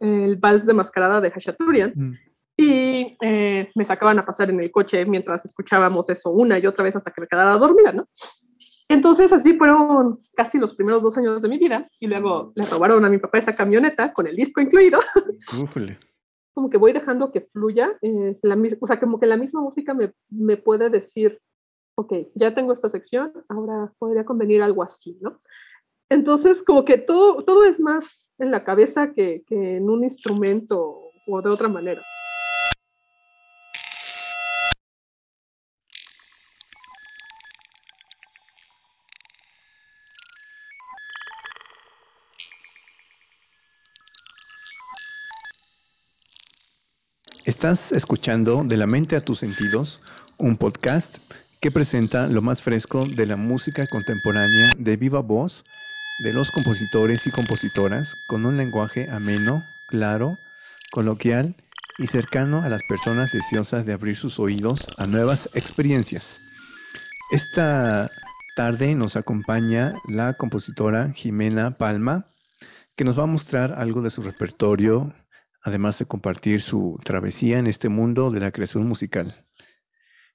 el vals de mascarada de Hachaturian. Mm. Y eh, me sacaban a pasar en el coche mientras escuchábamos eso una y otra vez hasta que me quedara dormida, ¿no? Entonces así fueron casi los primeros dos años de mi vida y luego le robaron a mi papá esa camioneta con el disco incluido. como que voy dejando que fluya, eh, la, o sea, como que la misma música me, me, puede decir, ok, ya tengo esta sección, ahora podría convenir algo así, ¿no? Entonces como que todo, todo es más en la cabeza que, que en un instrumento o de otra manera. Estás escuchando De la mente a tus sentidos, un podcast que presenta lo más fresco de la música contemporánea de viva voz de los compositores y compositoras con un lenguaje ameno, claro, coloquial y cercano a las personas deseosas de abrir sus oídos a nuevas experiencias. Esta tarde nos acompaña la compositora Jimena Palma, que nos va a mostrar algo de su repertorio además de compartir su travesía en este mundo de la creación musical.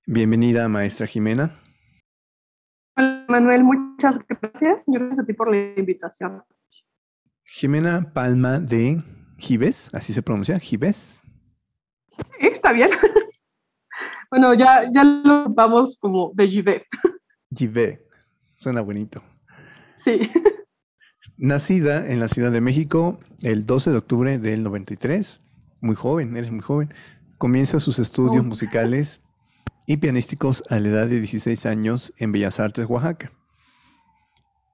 Bienvenida, maestra Jimena. Manuel, muchas gracias. Gracias a ti por la invitación. Jimena Palma de Gives, así se pronuncia, Gives. Sí, está bien. bueno, ya, ya lo vamos como de Givet. Givet, suena bonito. Sí. Nacida en la Ciudad de México el 12 de octubre del 93, muy joven, eres muy joven, comienza sus estudios oh. musicales y pianísticos a la edad de 16 años en Bellas Artes, Oaxaca.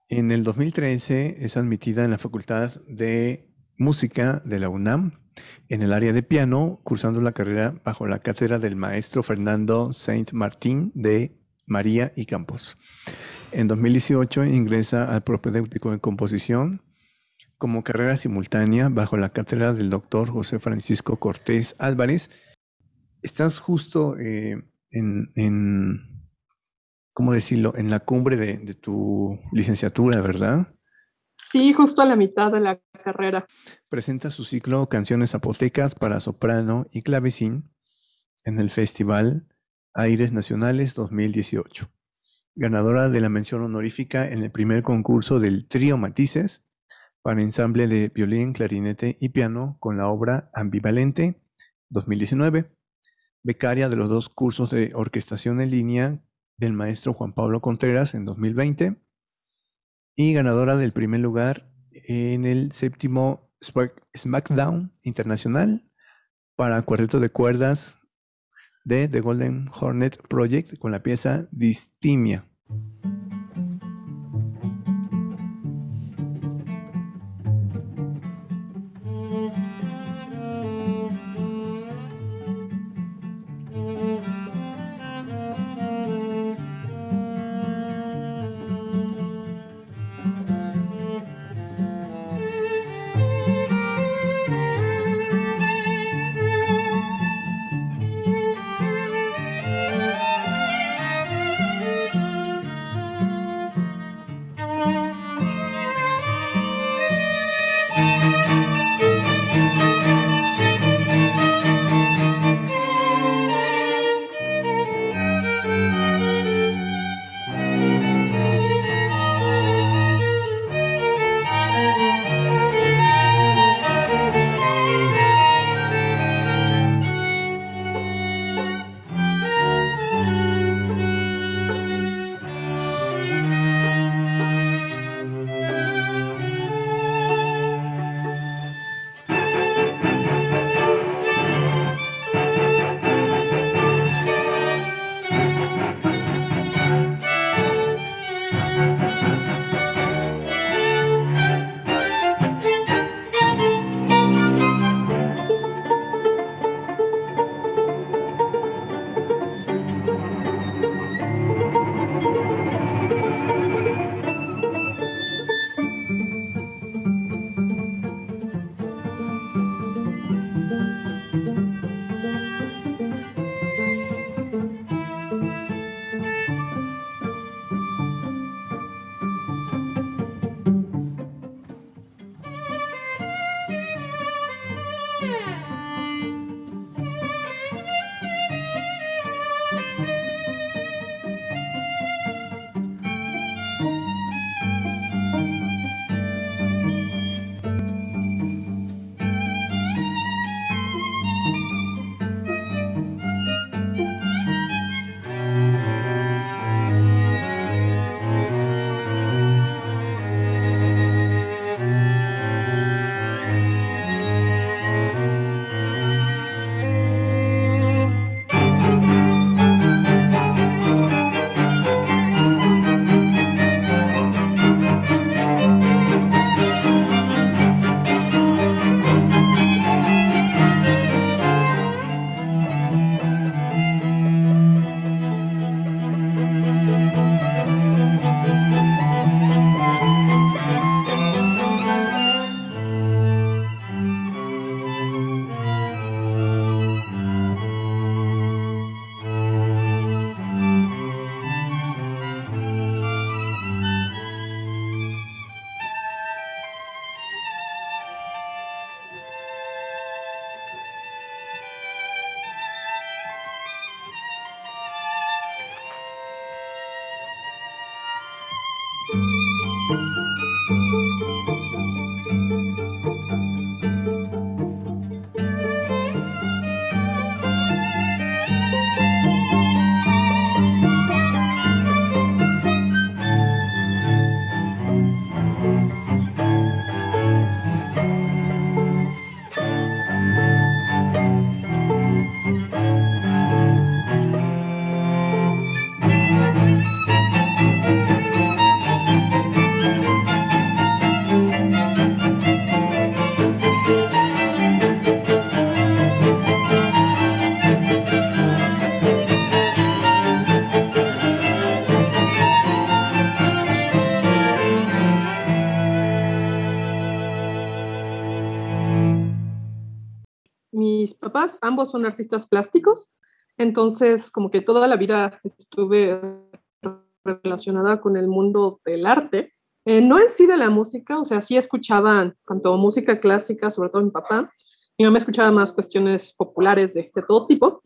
En el 2013 es admitida en la Facultad de Música de la UNAM en el área de piano, cursando la carrera bajo la cátedra del maestro Fernando Saint Martín de María y Campos. En 2018 ingresa al propedéutico en composición como carrera simultánea bajo la cátedra del doctor José Francisco Cortés Álvarez. Estás justo eh, en, ¿cómo decirlo?, en la cumbre de, de tu licenciatura, ¿verdad? Sí, justo a la mitad de la carrera. Presenta su ciclo Canciones Zapotecas para soprano y clavecín en el Festival Aires Nacionales 2018 ganadora de la mención honorífica en el primer concurso del Trío Matices para ensamble de violín, clarinete y piano con la obra Ambivalente 2019, becaria de los dos cursos de orquestación en línea del maestro Juan Pablo Contreras en 2020 y ganadora del primer lugar en el séptimo SmackDown Internacional para cuarteto de cuerdas de The Golden Hornet Project con la pieza Distimia. Ambos son artistas plásticos, entonces como que toda la vida estuve relacionada con el mundo del arte, eh, no en sí de la música, o sea, sí escuchaban tanto música clásica, sobre todo mi papá, mi mamá escuchaba más cuestiones populares de, de todo tipo,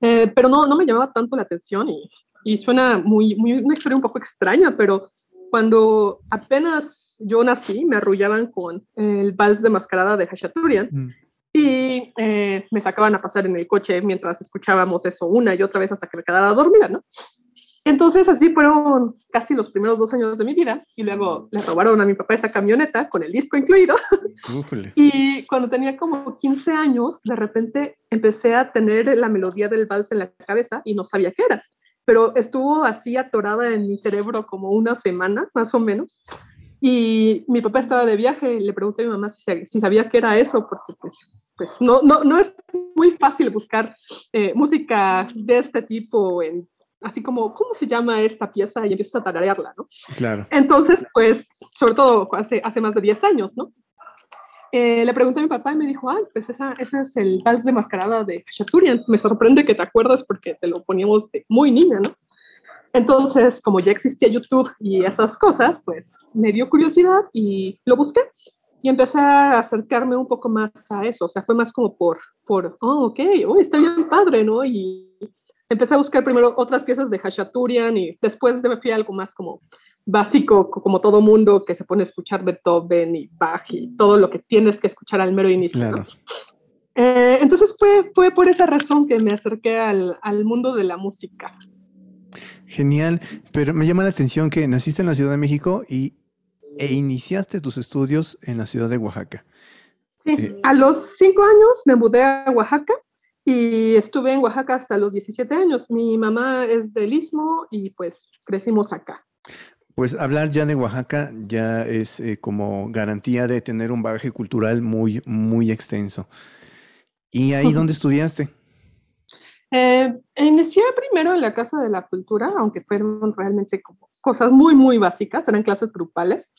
eh, pero no, no me llamaba tanto la atención y, y suena muy, muy, una historia un poco extraña, pero cuando apenas yo nací, me arrullaban con el vals de mascarada de Hachaturian, mm y eh, me sacaban a pasar en el coche mientras escuchábamos eso una y otra vez hasta que me quedara dormida, ¿no? Entonces así fueron casi los primeros dos años de mi vida y luego le robaron a mi papá esa camioneta con el disco incluido. y cuando tenía como 15 años, de repente empecé a tener la melodía del vals en la cabeza y no sabía qué era, pero estuvo así atorada en mi cerebro como una semana, más o menos. Y mi papá estaba de viaje y le pregunté a mi mamá si, si sabía qué era eso, porque pues pues no, no, no es muy fácil buscar eh, música de este tipo en así como, ¿cómo se llama esta pieza? Y empiezas a tararearla, ¿no? Claro. Entonces, pues, sobre todo hace, hace más de 10 años, ¿no? Eh, le pregunté a mi papá y me dijo, ah, pues esa, ese es el vals de mascarada de Chaturian. Me sorprende que te acuerdas porque te lo poníamos de muy niña, ¿no? Entonces, como ya existía YouTube y esas cosas, pues me dio curiosidad y lo busqué y empecé a acercarme un poco más a eso, o sea, fue más como por, por oh, ok, oh, está bien padre, ¿no? Y empecé a buscar primero otras piezas de Hachaturian y después me fui a algo más como básico, como todo mundo que se pone a escuchar Beethoven y Bach y todo lo que tienes que escuchar al mero inicio. Claro. Eh, entonces fue, fue por esa razón que me acerqué al, al mundo de la música. Genial, pero me llama la atención que naciste en la Ciudad de México y e iniciaste tus estudios en la ciudad de Oaxaca. Sí, eh, a los cinco años me mudé a Oaxaca y estuve en Oaxaca hasta los 17 años. Mi mamá es del Istmo y pues crecimos acá. Pues hablar ya de Oaxaca ya es eh, como garantía de tener un bagaje cultural muy, muy extenso. ¿Y ahí dónde estudiaste? Eh, inicié primero en la Casa de la Cultura, aunque fueron realmente como cosas muy, muy básicas, eran clases grupales.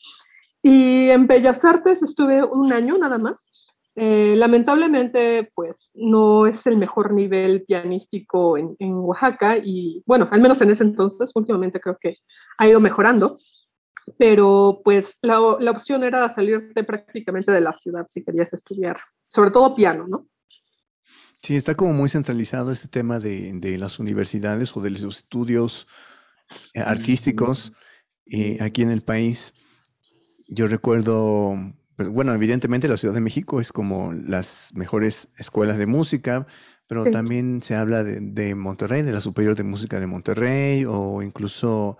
Y en Bellas Artes estuve un año nada más. Eh, lamentablemente, pues no es el mejor nivel pianístico en, en, Oaxaca y bueno, al menos en ese entonces, últimamente creo que ha ido mejorando, pero pues la, la opción era salirte prácticamente de la ciudad si querías estudiar sobre todo piano, ¿no? Sí, está como muy centralizado este tema de, de las universidades o de los estudios eh, artísticos eh, aquí en el país. Yo recuerdo, bueno, evidentemente la Ciudad de México es como las mejores escuelas de música, pero también se habla de, Monterrey, de la Superior de Música de Monterrey, o incluso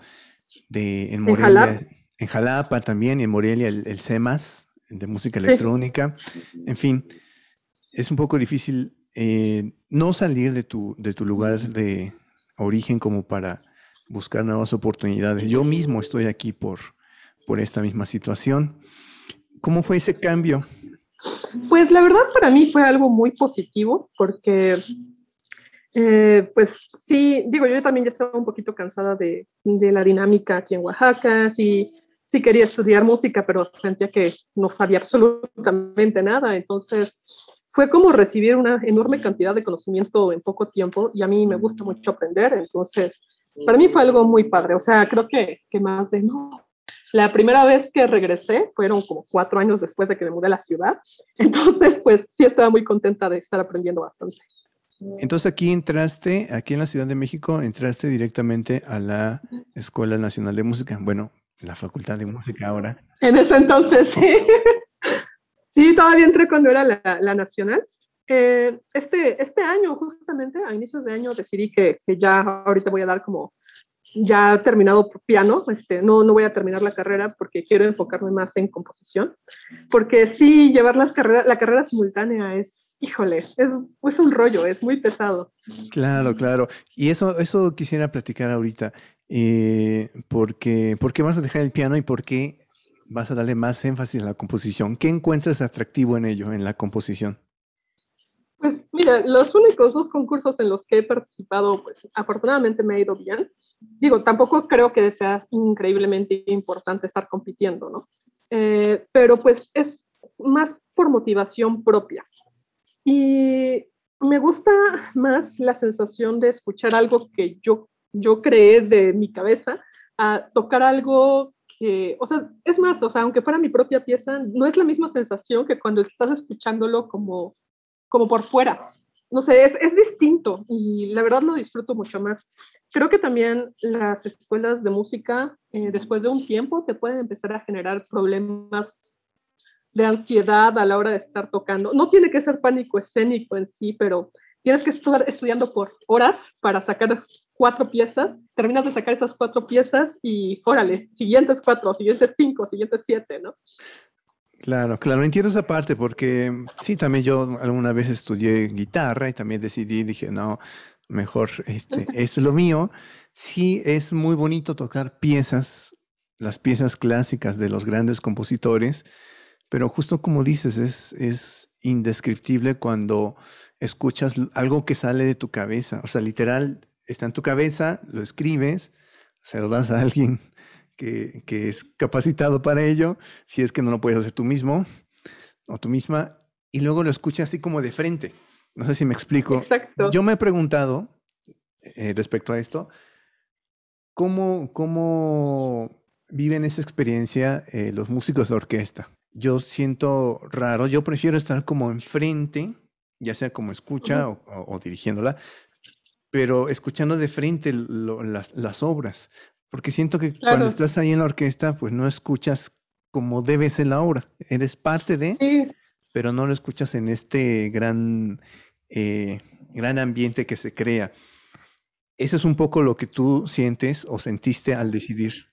de en Morelia, en Jalapa, también, y en Morelia el, CEMAS de música electrónica. En fin, es un poco difícil eh, no salir de tu, de tu lugar de origen como para buscar nuevas oportunidades. Yo mismo estoy aquí por, por esta misma situación. ¿Cómo fue ese cambio? Pues la verdad para mí fue algo muy positivo porque, eh, pues sí, digo, yo también ya estaba un poquito cansada de, de, la dinámica aquí en Oaxaca, sí, sí quería estudiar música, pero sentía que no sabía absolutamente nada, entonces fue como recibir una enorme cantidad de conocimiento en poco tiempo y a mí me gusta mucho aprender, entonces para mí fue algo muy padre, o sea, creo que, que más de no. La primera vez que regresé fueron como cuatro años después de que me mudé a la ciudad, entonces pues sí estaba muy contenta de estar aprendiendo bastante. Entonces aquí entraste, aquí en la Ciudad de México, entraste directamente a la Escuela Nacional de Música, bueno, la Facultad de Música ahora. En ese entonces, sí. Sí, todavía entré cuando era la, la nacional. Eh, este, este año, justamente, a inicios de año, decidí que, que, ya ahorita voy a dar como ya terminado piano, este, no, no voy a terminar la carrera porque quiero enfocarme más en composición, porque sí, llevar las carreras, la carrera simultánea es, híjole, es, es un rollo, es muy pesado. Claro, claro. Y eso, eso quisiera platicar ahorita, eh, porque, ¿por qué vas a dejar el piano y por qué vas a darle más énfasis a la composición? ¿Qué encuentras atractivo en ello, en la composición? Pues mira, los únicos dos concursos en los que he participado, pues afortunadamente me ha ido bien. Digo, tampoco creo que sea increíblemente importante estar compitiendo, ¿no? Eh, pero pues es más por motivación propia. Y me gusta más la sensación de escuchar algo que yo, yo creé de mi cabeza a tocar algo que, o sea, es más, o sea, aunque fuera mi propia pieza, no es la misma sensación que cuando estás escuchándolo como como por fuera. No sé, es, es distinto y la verdad lo disfruto mucho más. Creo que también las escuelas de música, eh, después de un tiempo, te pueden empezar a generar problemas de ansiedad a la hora de estar tocando. No tiene que ser pánico escénico en sí, pero tienes que estar estudiando por horas para sacar cuatro piezas, terminas de sacar esas cuatro piezas y órale, siguientes cuatro, siguientes cinco, siguientes siete, ¿no? Claro, claro, entiendo esa parte porque sí, también yo alguna vez estudié guitarra y también decidí, dije, no, mejor este, es lo mío. Sí, es muy bonito tocar piezas, las piezas clásicas de los grandes compositores, pero justo como dices, es, es indescriptible cuando escuchas algo que sale de tu cabeza. O sea, literal, está en tu cabeza, lo escribes, se lo das a alguien que, es capacitado para ello, si es que no lo puedes hacer tú mismo o tú misma, y luego lo escuchas así como de frente. No sé si me explico. Yo me he preguntado eh, respecto a esto, ¿cómo, cómo viven esa experiencia eh, los músicos de orquesta? Yo siento raro, yo prefiero estar como enfrente, ya sea como escucha o, dirigiéndola, pero escuchando de frente las, las, obras, porque siento que cuando estás ahí en la orquesta, pues no escuchas como debe ser la obra. Eres parte de, pero no lo escuchas en este gran, eh, gran ambiente que se crea. Eso es un poco lo que tú sientes o sentiste al decidir.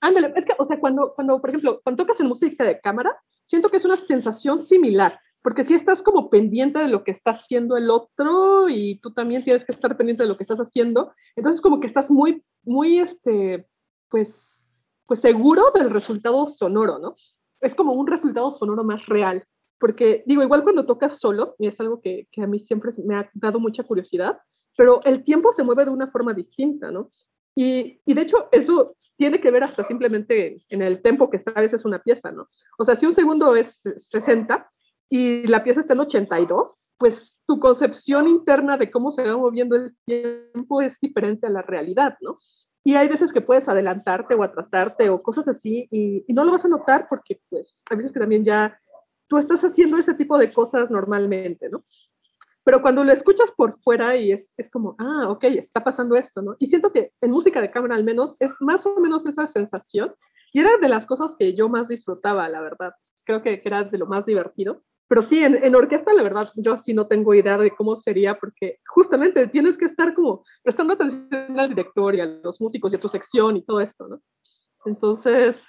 Ándale, es que, o sea, cuando, cuando, por ejemplo, cuando tocas en música de cámara, siento que es una sensación similar porque si estás como pendiente de lo que está haciendo el otro y tú también tienes que estar pendiente de lo que estás haciendo, entonces como que estás muy, muy, este, pues, pues seguro del resultado sonoro, ¿no? Es como un resultado sonoro más real, porque digo, igual cuando tocas solo, y es algo que, que a mí siempre me ha dado mucha curiosidad, pero el tiempo se mueve de una forma distinta, ¿no? Y, y, de hecho, eso tiene que ver hasta simplemente en el tempo que está a veces una pieza, ¿no? O sea, si un segundo es 60, y la pieza está en 82, pues tu concepción interna de cómo se va moviendo el tiempo es diferente a la realidad, ¿no? Y hay veces que puedes adelantarte o atrasarte o cosas así y, no lo vas a notar porque pues hay veces que también ya tú estás haciendo ese tipo de cosas normalmente, ¿no? Pero cuando lo escuchas por fuera y es, es como, ah, ok, está pasando esto, ¿no? Y siento que en música de cámara al menos es más o menos esa sensación. Y era de las cosas que yo más disfrutaba, la verdad. Creo que, era de lo más divertido. Pero sí, en, en, orquesta, la verdad, yo sí no tengo idea de cómo sería, porque justamente tienes que estar como prestando atención al director y a los músicos y a tu sección y todo esto, ¿no? Entonces,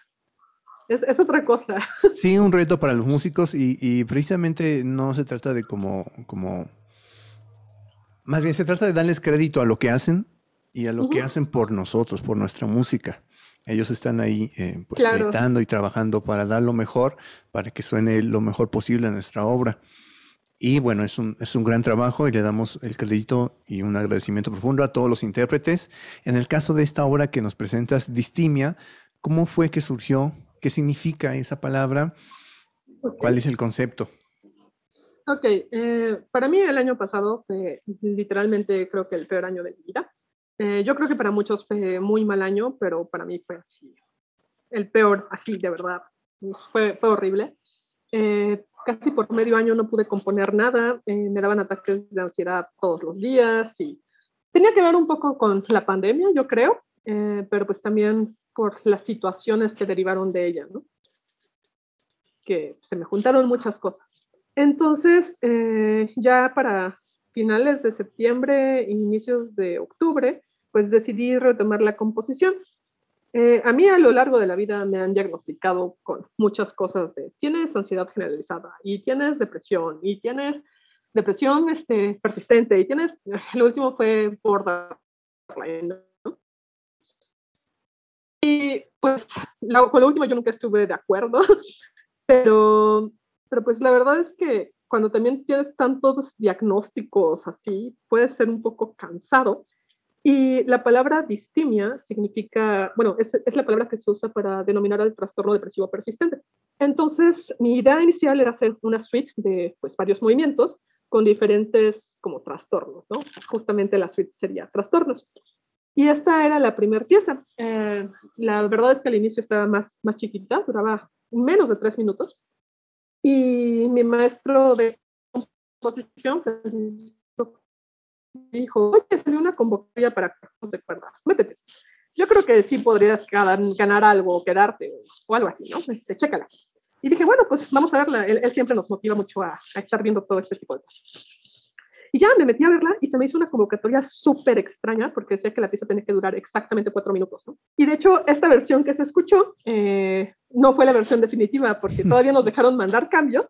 es, es, otra cosa. Sí, un reto para los músicos y, y, precisamente no se trata de como, como, más bien se trata de darles crédito a lo que hacen y a lo uh -huh. que hacen por nosotros, por nuestra música. Ellos están ahí eh, pues claro. editando y trabajando para dar lo mejor, para que suene lo mejor posible a nuestra obra. Y bueno, es un, es un gran trabajo y le damos el crédito y un agradecimiento profundo a todos los intérpretes. En el caso de esta obra que nos presentas, Distimia, ¿cómo fue que surgió? ¿Qué significa esa palabra? Okay. ¿Cuál es el concepto? Ok, eh, para mí el año pasado fue literalmente creo que el peor año de mi vida. Eh, yo creo que para muchos fue muy mal año, pero para mí fue así, el peor, así de verdad. Fue, fue horrible. Eh, casi por medio año no pude componer nada, eh, me daban ataques de ansiedad todos los días y tenía que ver un poco con la pandemia, yo creo, eh, pero pues también por las situaciones que derivaron de ella, ¿no? Que se me juntaron muchas cosas. Entonces, eh, ya para finales de septiembre, inicios de octubre, pues decidí retomar la composición. Eh, a mí a lo largo de la vida me han diagnosticado con muchas cosas de tienes ansiedad generalizada y tienes depresión y tienes depresión este, persistente y tienes, el último fue borderline. Y pues con lo último yo nunca estuve de acuerdo, pero, pero pues la verdad es que cuando también tienes tantos diagnósticos así, puede ser un poco cansado y la palabra distimia significa, bueno, es, es, la palabra que se usa para denominar al trastorno depresivo persistente. Entonces, mi idea inicial era hacer una suite de pues, varios movimientos con diferentes como trastornos, ¿no? Justamente la suite sería trastornos. Y esta era la primera pieza. Eh, la verdad es que al inicio estaba más, más chiquita, duraba menos de tres minutos. Y mi maestro de composición, dijo, oye, salió una convocatoria para cuerpos de cuerdas, métete. Yo creo que sí podrías ganar, algo o quedarte o, o, algo así, ¿no? Este, chécala. Y dije, bueno, pues vamos a verla. Él, él siempre nos motiva mucho a, a, estar viendo todo este tipo de cosas. Y ya me metí a verla y se me hizo una convocatoria súper extraña porque decía que la pieza tenía que durar exactamente cuatro minutos, ¿no? Y de hecho, esta versión que se escuchó eh, no fue la versión definitiva porque todavía nos dejaron mandar cambios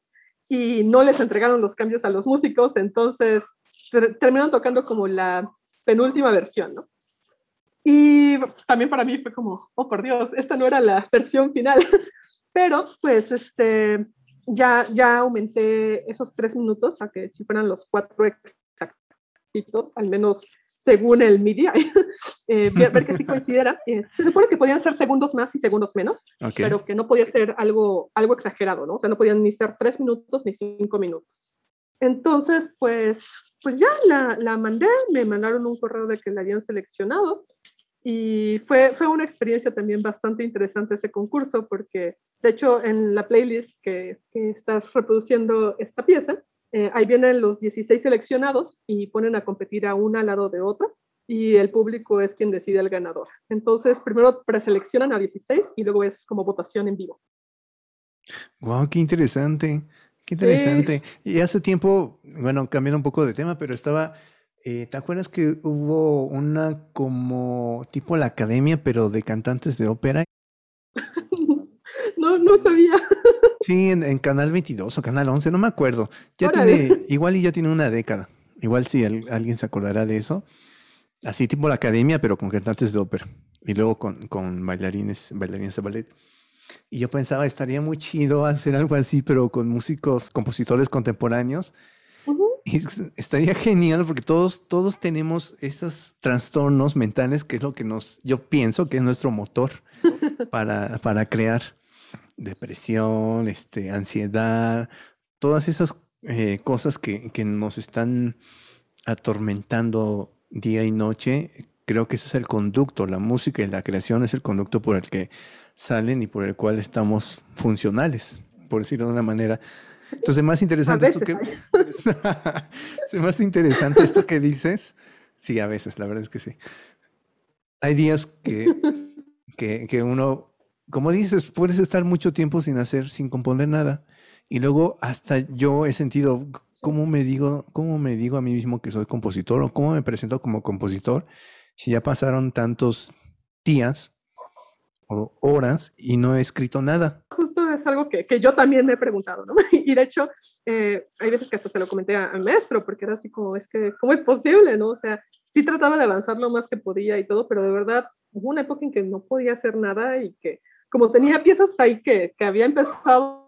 y no les entregaron los cambios a los músicos, entonces terminaron tocando como la penúltima versión, ¿no? Y también para mí fue como, oh por Dios, esta no era la versión final, pero pues este, ya, ya aumenté esos tres minutos a que si fueran los cuatro exactitos, al menos según el media, eh, ver que sí coincidiera. Eh, se supone que podían ser segundos más y segundos menos, okay. pero que no podía ser algo, algo exagerado, ¿no? O sea, no podían ni ser tres minutos ni cinco minutos. Entonces, pues pues ya la, la, mandé, me mandaron un correo de que la habían seleccionado y fue, fue una experiencia también bastante interesante ese concurso porque de hecho en la playlist que, que estás reproduciendo esta pieza, eh, ahí vienen los 16 seleccionados y ponen a competir a una al lado de otra y el público es quien decide el ganador. Entonces primero preseleccionan a 16 y luego es como votación en vivo. Wow, qué interesante. Qué interesante. Sí. Y hace tiempo, bueno, cambiando un poco de tema, pero estaba, eh, ¿te acuerdas que hubo una como tipo la academia, pero de cantantes de ópera? no, no sabía. Sí, en, en, Canal 22 o Canal 11, no me acuerdo. Ya Órale. tiene, igual y ya tiene una década. Igual si sí, alguien se acordará de eso. Así tipo la academia, pero con cantantes de ópera. Y luego con, con bailarines, bailarines de ballet. Y yo pensaba, estaría muy chido hacer algo así, pero con músicos, compositores contemporáneos. Uh -huh. Y estaría genial porque todos, todos tenemos esos trastornos mentales que es lo que nos, yo pienso que es nuestro motor para, para crear depresión, este, ansiedad, todas esas eh, cosas que, que nos están atormentando día y noche. Creo que ese es el conducto, la música y la creación es el conducto por el que salen y por el cual estamos funcionales, por decirlo de una manera. Entonces, más interesante esto que... es más interesante esto que dices. Sí, a veces, la verdad es que sí. Hay días que, que, que uno, como dices, puedes estar mucho tiempo sin hacer, sin componer nada. Y luego hasta yo he sentido, ¿cómo me digo, cómo me digo a mí mismo que soy compositor o cómo me presento como compositor si ya pasaron tantos días horas y no he escrito nada? Justo es algo que, que yo también me he preguntado, ¿no? Y de hecho, eh, hay veces que hasta se lo comenté al maestro, porque era así como, es que, ¿cómo es posible, no? O sea, sí trataba de avanzar lo más que podía y todo, pero de verdad hubo una época en que no podía hacer nada y que como tenía piezas ahí que, que había empezado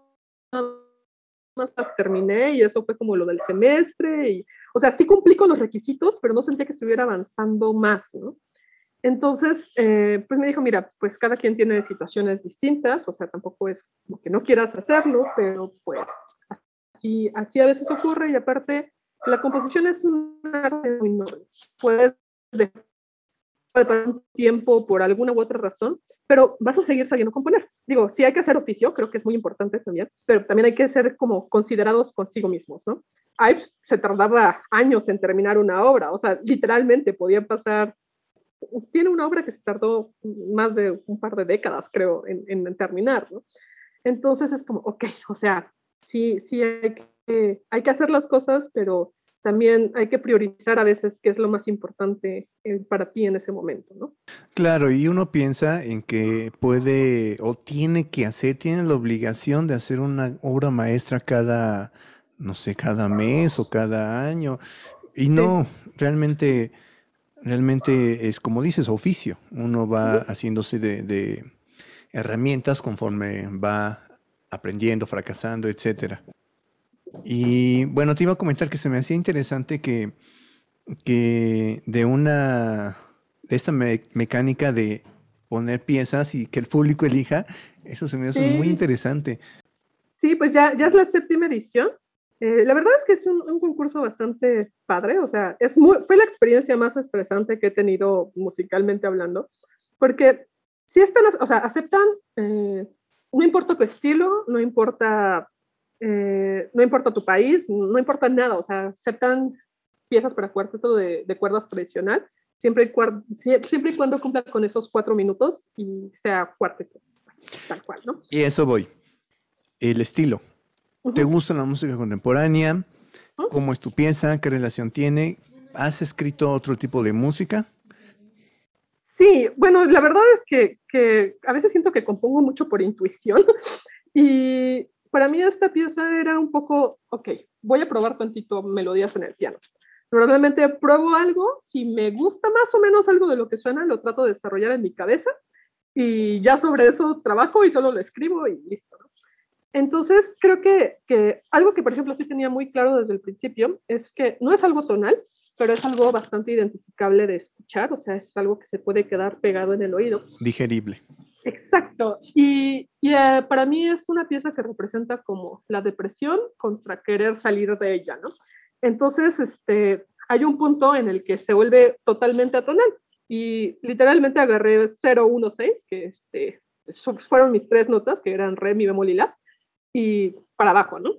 más las terminé y eso fue como lo del semestre y, o sea, sí cumplí con los requisitos, pero no sentía que estuviera avanzando más, ¿no? Entonces, eh, pues me dijo, mira, pues cada quien tiene situaciones distintas, o sea, tampoco es como que no quieras hacerlo, pero pues así, así a veces ocurre y aparte la composición es un arte muy noble. Puedes dejar un tiempo por alguna u otra razón, pero vas a seguir sabiendo componer. Digo, sí hay que hacer oficio, creo que es muy importante también, pero también hay que ser como considerados consigo mismos, ¿no? Ives se tardaba años en terminar una obra, o sea, literalmente podía pasar, tiene una obra que se tardó más de un par de décadas, creo, en, en terminar, ¿no? Entonces es como, ok, o sea, sí, sí hay que, hay que hacer las cosas, pero también hay que priorizar a veces qué es lo más importante eh, para ti en ese momento, ¿no? Claro, y uno piensa en que puede o tiene que hacer, tiene la obligación de hacer una obra maestra cada, no sé, cada mes o cada año. Y no, realmente, realmente es como dices, oficio. Uno va haciéndose de, de herramientas conforme va aprendiendo, fracasando, etcétera. Y bueno, te iba a comentar que se me hacía interesante que, que de una, de esta mecánica de poner piezas y que el público elija, eso se me hace muy interesante. Sí, pues ya, ya es la séptima edición. Eh, la verdad es que es un, un, concurso bastante padre, o sea, es muy, fue la experiencia más estresante que he tenido musicalmente hablando, porque si están, o sea, aceptan, eh, no importa tu estilo, no importa eh, no importa tu país, no importa nada, o sea, aceptan piezas para cuarteto de, de cuerdas tradicional, siempre y, siempre y cuando cumpla con esos cuatro minutos y sea cuarteto, tal cual, ¿no? Y eso voy. El estilo. Uh -huh. ¿Te gusta la música contemporánea? Uh -huh. ¿Cómo es tu pieza? ¿Qué relación tiene? ¿Has escrito otro tipo de música? Sí, bueno, la verdad es que, que a veces siento que compongo mucho por intuición y para mí esta pieza era un poco, ok, voy a probar tantito melodías en el piano. Normalmente pruebo algo, si me gusta más o menos algo de lo que suena, lo trato de desarrollar en mi cabeza y ya sobre eso trabajo y solo lo escribo y listo. ¿no? Entonces, creo que, que, algo que, por ejemplo, sí tenía muy claro desde el principio es que no es algo tonal, pero es algo bastante identificable de escuchar, o sea, es algo que se puede quedar pegado en el oído. Digerible. Exacto. Y, y uh, para mí es una pieza que representa como la depresión contra querer salir de ella, ¿no? Entonces, este, hay un punto en el que se vuelve totalmente atonal. Y literalmente agarré 016, que este, fueron mis tres notas, que eran re, mi, bemol y la, y para abajo, ¿no?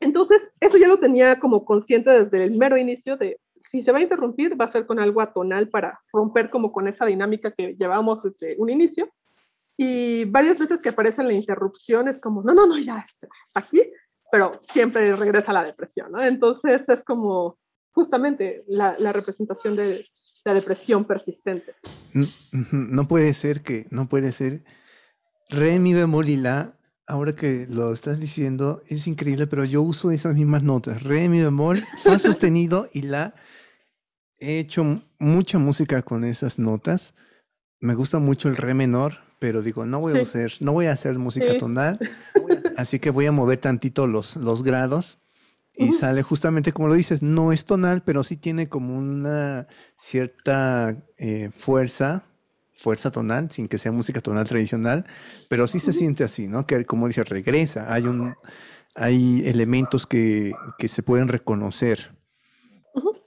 Entonces, eso ya lo tenía como consciente desde el mero inicio de, si se va a interrumpir, va a ser con algo atonal para romper como con esa dinámica que llevábamos desde un inicio. Y varias veces que aparece la interrupción es como, no, no, no, ya está aquí, pero siempre regresa la depresión, ¿no? Entonces es como justamente la, la representación de la depresión persistente. No, no, puede ser que, no puede ser. Re, mi bemol y la, ahora que lo estás diciendo, es increíble, pero yo uso esas mismas notas. Re, mi bemol, fa sostenido y la. He hecho mucha música con esas notas. Me gusta mucho el re menor, pero digo, no voy a hacer, no voy a hacer música sí. tonal, así que voy a mover tantito los, los grados y uh -huh. sale justamente como lo dices, no es tonal, pero sí tiene como una cierta eh, fuerza, fuerza tonal, sin que sea música tonal tradicional, pero sí se siente así, ¿no? Que como dices, regresa, hay un, hay elementos que, que se pueden reconocer. Uh -huh.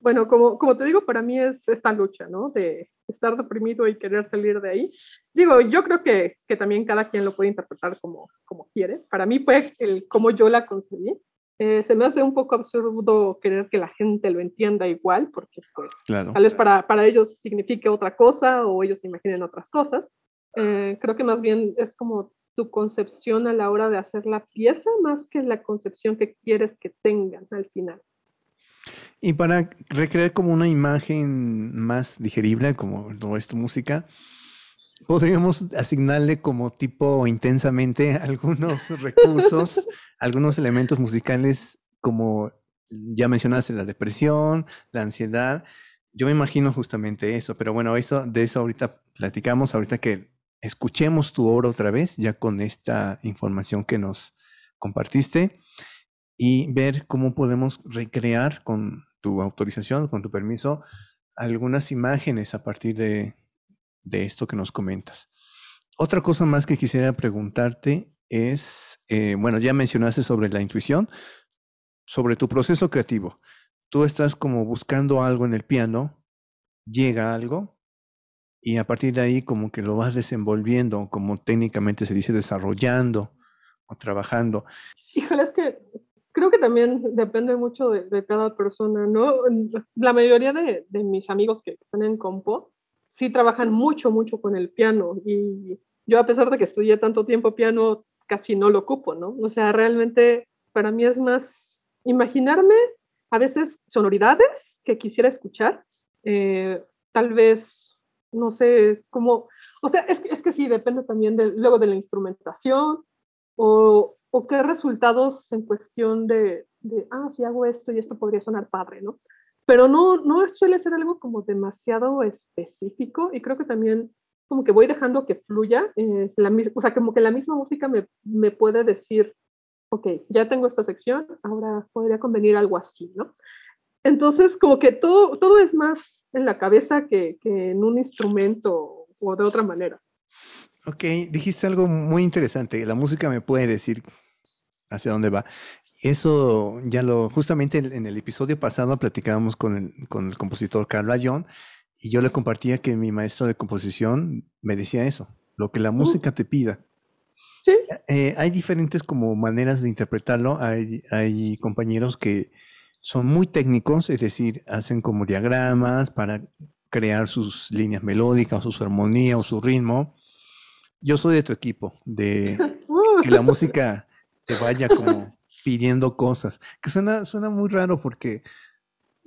bueno, como, como te digo, para mí es esta lucha, ¿no? De estar deprimido y querer salir de ahí. Digo, yo creo que, que también cada quien lo puede interpretar como, como quiere. Para mí fue el cómo yo la concebí. Eh, se me hace un poco absurdo querer que la gente lo entienda igual, porque pues, tal vez para, para ellos signifique otra cosa o ellos imaginen otras cosas. Eh, creo que más bien es como tu concepción a la hora de hacer la pieza más que la concepción que quieres que tengan al final. Y para recrear como una imagen más digerible, como todo esto música, podríamos asignarle como tipo intensamente algunos recursos, algunos elementos musicales como ya mencionaste, la depresión, la ansiedad. Yo me imagino justamente eso, pero bueno, eso, de eso ahorita platicamos, ahorita que escuchemos tu obra otra vez, ya con esta información que nos compartiste, y ver cómo podemos recrear con tu autorización, con tu permiso, algunas imágenes a partir de, esto que nos comentas. Otra cosa más que quisiera preguntarte es, eh, bueno, ya mencionaste sobre la intuición, sobre tu proceso creativo. Tú estás como buscando algo en el piano, llega algo, y a partir de ahí como que lo vas desenvolviendo, como técnicamente se dice, desarrollando o trabajando. Híjole, es que creo que también depende mucho de, cada persona, ¿no? La mayoría de, mis amigos que están en compo sí trabajan mucho, mucho con el piano y yo a pesar de que estudié tanto tiempo piano, casi no lo ocupo, ¿no? O sea, realmente para mí es más imaginarme a veces sonoridades que quisiera escuchar, eh, tal vez, no sé, como, o sea, es, es que sí, depende también de, luego de la instrumentación o, o qué resultados en cuestión de, de, ah, si hago esto y esto podría sonar padre, ¿no? Pero no, no suele ser algo como demasiado específico y creo que también como que voy dejando que fluya, eh, la, o sea, como que la misma música me, me puede decir, ok, ya tengo esta sección, ahora podría convenir algo así, ¿no? Entonces, como que todo, todo es más en la cabeza que, que en un instrumento o de otra manera. Ok, dijiste algo muy interesante. La música me puede decir hacia dónde va. Eso ya lo, justamente en, el episodio pasado platicábamos con el, con el compositor Carl Lyon y yo le compartía que mi maestro de composición me decía eso, lo que la música te pida. Sí. Eh, hay diferentes como maneras de interpretarlo. Hay, hay compañeros que son muy técnicos, es decir, hacen como diagramas para crear sus líneas melódicas o su armonía o su ritmo yo soy de tu equipo, de que la música te vaya como pidiendo cosas, que suena, suena muy raro porque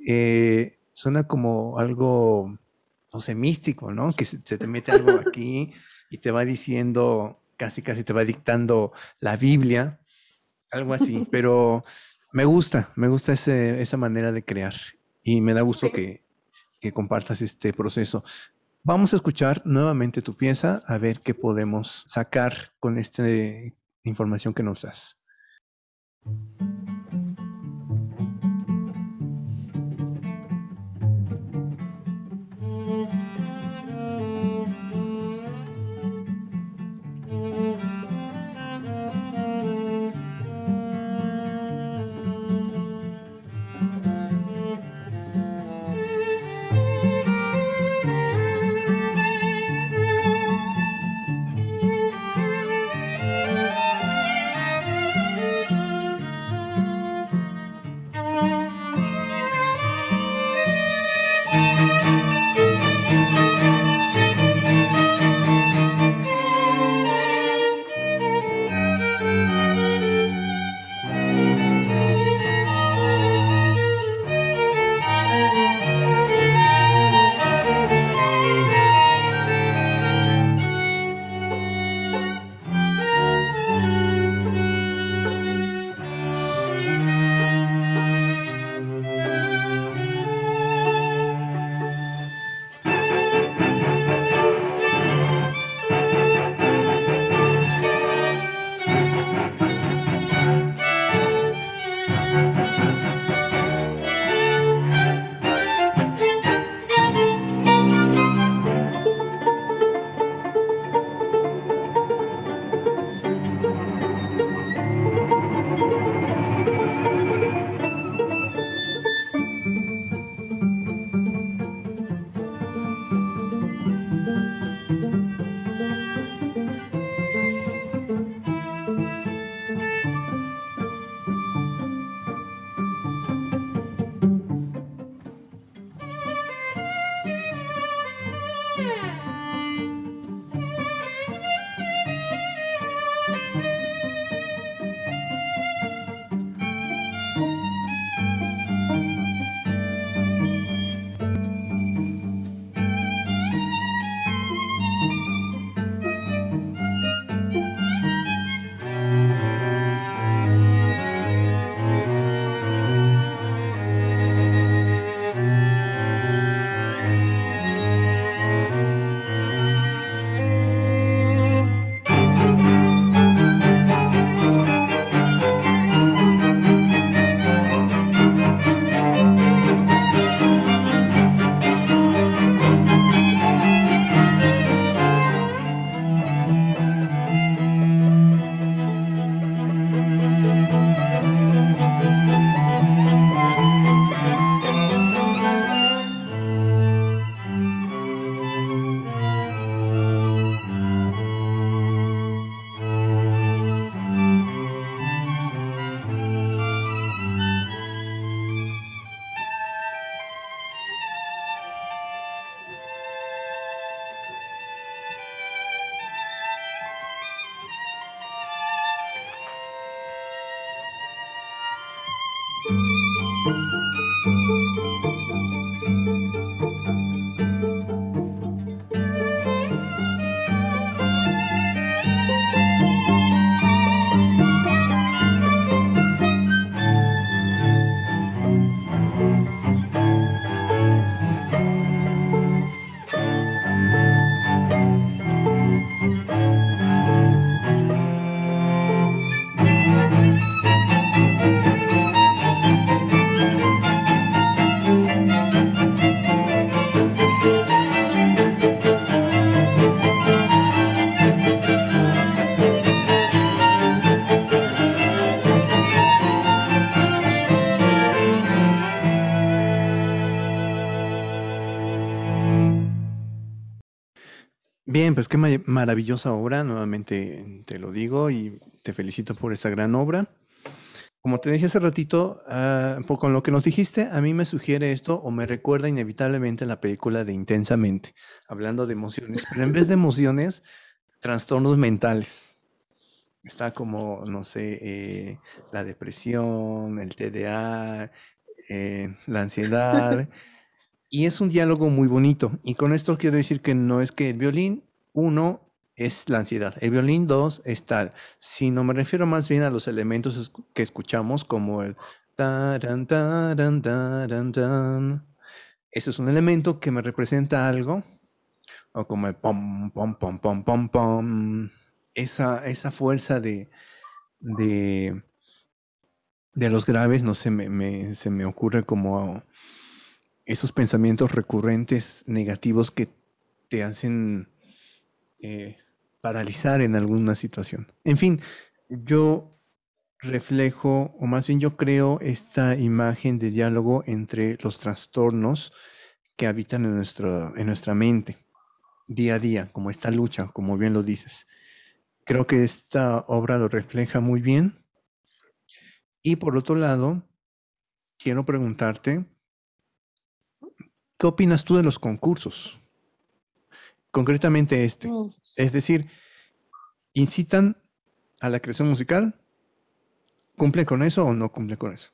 eh, suena como algo, no sé, místico, ¿no? Que se, te mete algo aquí y te va diciendo, casi casi te va dictando la Biblia, algo así, pero me gusta, me gusta ese, esa manera de crear y me da gusto que, que compartas este proceso. Vamos a escuchar nuevamente tu pieza a ver qué podemos sacar con esta información que nos das. Thank you. Pues qué maravillosa obra, nuevamente te lo digo y te felicito por esta gran obra. Como te dije hace ratito, uh, con lo que nos dijiste, a mí me sugiere esto o me recuerda inevitablemente la película de Intensamente, hablando de emociones, pero en vez de emociones, trastornos mentales. Está como, no sé, eh, la depresión, el TDA, eh, la ansiedad. Y es un diálogo muy bonito. Y con esto quiero decir que no es que el violín, uno, es la ansiedad. El violín dos es tal. Sino me refiero más bien a los elementos que escuchamos como el taran, taran, taran, tan. Ese es un elemento que me representa algo. O como el pom, pom, pom, pom, pom, pom. Esa, esa fuerza de, de, de los graves, no sé, me, se me ocurre como esos pensamientos recurrentes negativos que te hacen eh, paralizar en alguna situación. En fin, yo reflejo, o más bien yo creo esta imagen de diálogo entre los trastornos que habitan en, nuestro, en nuestra mente día a día, como esta lucha, como bien lo dices. Creo que esta obra lo refleja muy bien. Y por otro lado, quiero preguntarte, ¿Qué opinas tú de los concursos? Concretamente este. Mm. Es decir, ¿incitan a la creación musical? ¿Cumple con eso o no cumple con eso?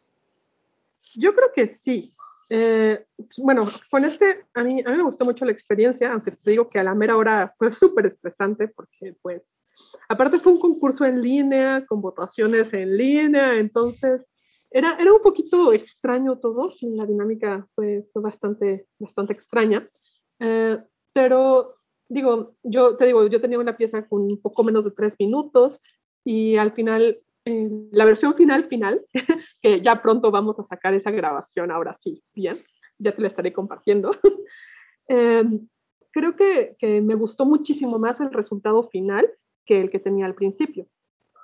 Yo creo que sí. Eh, bueno, con este, a mí, a mí me gustó mucho la experiencia, aunque te digo que a la mera hora fue súper estresante porque, pues, aparte fue un concurso en línea, con votaciones en línea, entonces era, era un poquito extraño todo, la dinámica fue, fue bastante, bastante extraña, eh, pero digo, yo te digo, yo tenía una pieza con un poco menos de tres minutos y al final, eh, la versión final, final, que ya pronto vamos a sacar esa grabación, ahora sí, bien, ya te la estaré compartiendo. eh, creo que, que me gustó muchísimo más el resultado final que el que tenía al principio.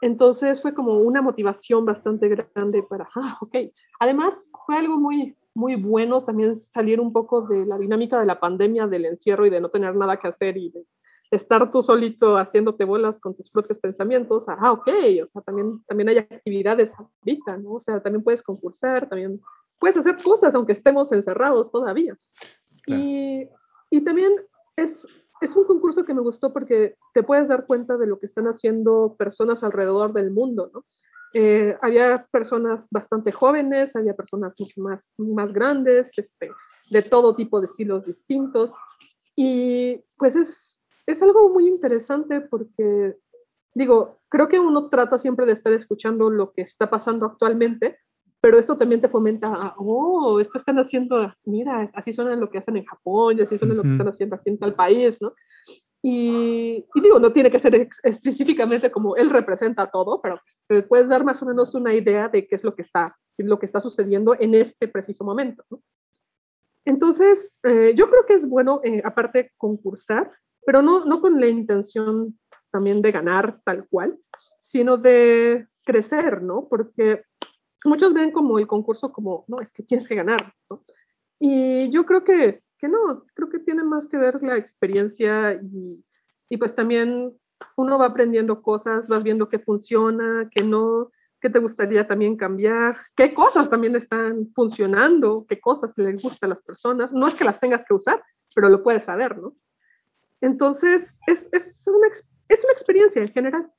Entonces fue como una motivación bastante grande para, ah, ok. Además, fue algo muy, muy bueno también salir un poco de la dinámica de la pandemia, del encierro y de no tener nada que hacer y de estar tú solito haciéndote bolas con tus propios pensamientos. Ah, ok, o sea, también, también hay actividades ahorita, ¿no? O sea, también puedes concursar, también puedes hacer cosas aunque estemos encerrados todavía. Y, y también es es un concurso que me gustó porque te puedes dar cuenta de lo que están haciendo personas alrededor del mundo, ¿no? Eh, había personas bastante jóvenes, había personas mucho más, más grandes, este, de todo tipo de estilos distintos. Y pues es, es algo muy interesante porque, digo, creo que uno trata siempre de estar escuchando lo que está pasando actualmente, pero esto también te fomenta, oh, esto están haciendo, mira, así suena lo que hacen en Japón, y así suena lo que están haciendo aquí en tal país, ¿no? Y, digo, no tiene que ser específicamente como él representa todo, pero te puedes dar más o menos una idea de qué es lo que está, lo que está sucediendo en este preciso momento. ¿no? Entonces, eh, yo creo que es bueno, eh, aparte, concursar, pero no, no con la intención también de ganar tal cual, sino de crecer, ¿no? Porque muchos ven como el concurso como, no, es que tienes que ganar, ¿no? Y yo creo que, que no, creo que tiene más que ver la experiencia y, y pues también uno va aprendiendo cosas, vas viendo qué funciona, qué no, qué te gustaría también cambiar, qué cosas también están funcionando, qué cosas les gustan a las personas. No es que las tengas que usar, pero lo puedes saber, ¿no? Entonces, es, es, una, es una experiencia en general.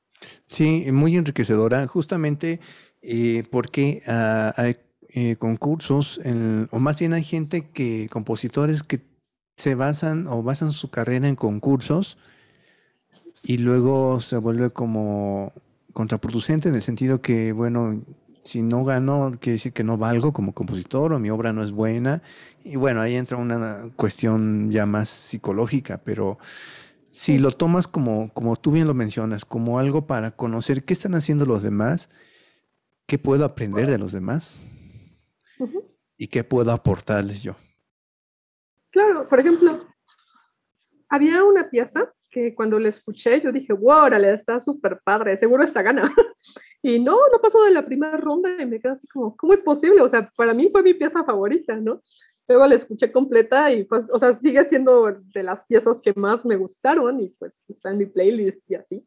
Sí, muy enriquecedora. Justamente eh, porque hay eh, concursos, o más bien hay gente que, compositores que se basan o basan su carrera en concursos y luego se vuelve como contraproducente en el sentido que, bueno, si no gano, quiere decir que no valgo como compositor o mi obra no es buena. Y bueno, ahí entra una cuestión ya más psicológica, pero si lo tomas como, como tú bien lo mencionas, como algo para conocer qué están haciendo los demás, ¿Qué puedo aprender de los demás? ¿Y qué puedo aportarles yo? Claro, por ejemplo, había una pieza que cuando la escuché yo dije, wow, órale, está súper padre, seguro está gana. Y no, no pasó de la primera ronda y me quedé así como, ¿cómo es posible? O sea, para mí fue mi pieza favorita, ¿no? Luego la escuché completa y pues, o sea, sigue siendo de las piezas que más me gustaron y pues está en mi playlist y así.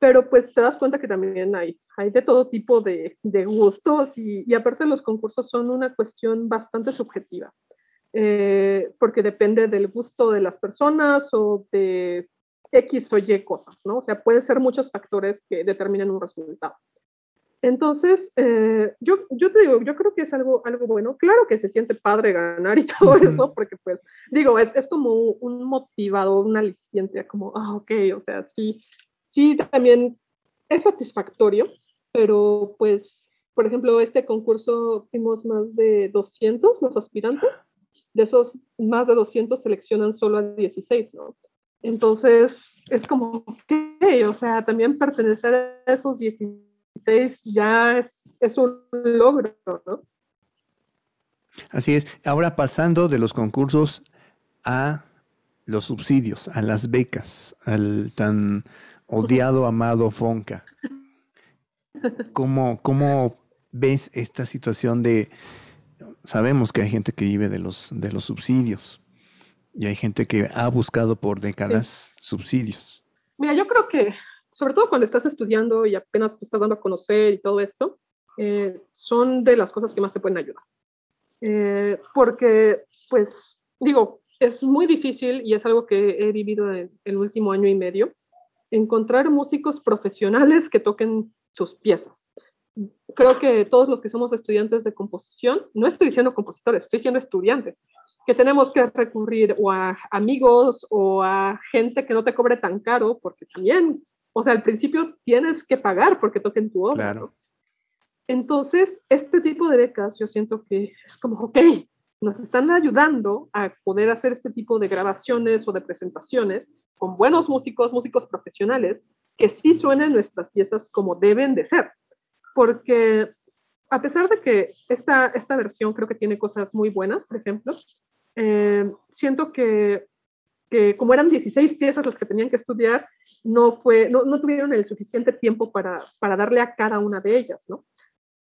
Pero pues te das cuenta que también hay, hay de todo tipo de, de gustos y, y, aparte los concursos son una cuestión bastante subjetiva, eh, porque depende del gusto de las personas o de X o Y cosas, ¿no? O sea, pueden ser muchos factores que determinen un resultado. Entonces, eh, yo, yo te digo, yo creo que es algo, algo bueno. Claro que se siente padre ganar y todo eso, porque pues, digo, es, es como un motivador, un aliciente, como, ah, ok, o sea, sí, sí, también es satisfactorio, pero pues, por ejemplo, este concurso fuimos más de 200 los aspirantes. De esos más de 200 seleccionan solo a 16, ¿no? Entonces, es como, ¿qué? O sea, también pertenecer a esos 16 ya es, un logro, ¿no? Así es. Ahora pasando de los concursos a los subsidios, a las becas, al tan odiado, amado Fonca. ¿Cómo, ¿Cómo ves esta situación de, sabemos que hay gente que vive de los, de los subsidios y hay gente que ha buscado por décadas subsidios? Mira, yo creo que sobre todo cuando estás estudiando y apenas te estás dando a conocer y todo esto, eh, son de las cosas que más te pueden ayudar. Eh, porque, pues, digo, es muy difícil y es algo que he vivido en el último año y medio, encontrar músicos profesionales que toquen sus piezas. Creo que todos los que somos estudiantes de composición, no estoy diciendo compositores, estoy diciendo estudiantes, que tenemos que recurrir o a amigos o a gente que no te cobre tan caro, porque también o sea, al principio tienes que pagar porque toquen tu obra. Claro. Entonces, este tipo de becas yo siento que es como, ok, nos están ayudando a poder hacer este tipo de grabaciones o de presentaciones con buenos músicos, músicos profesionales, que sí suenen nuestras piezas como deben de ser. Porque a pesar de que esta, esta versión creo que tiene cosas muy buenas, por ejemplo, eh, siento que que como eran 16 piezas las que tenían que estudiar, no, fue, no, no tuvieron el suficiente tiempo para, para, darle a cada una de ellas, ¿no?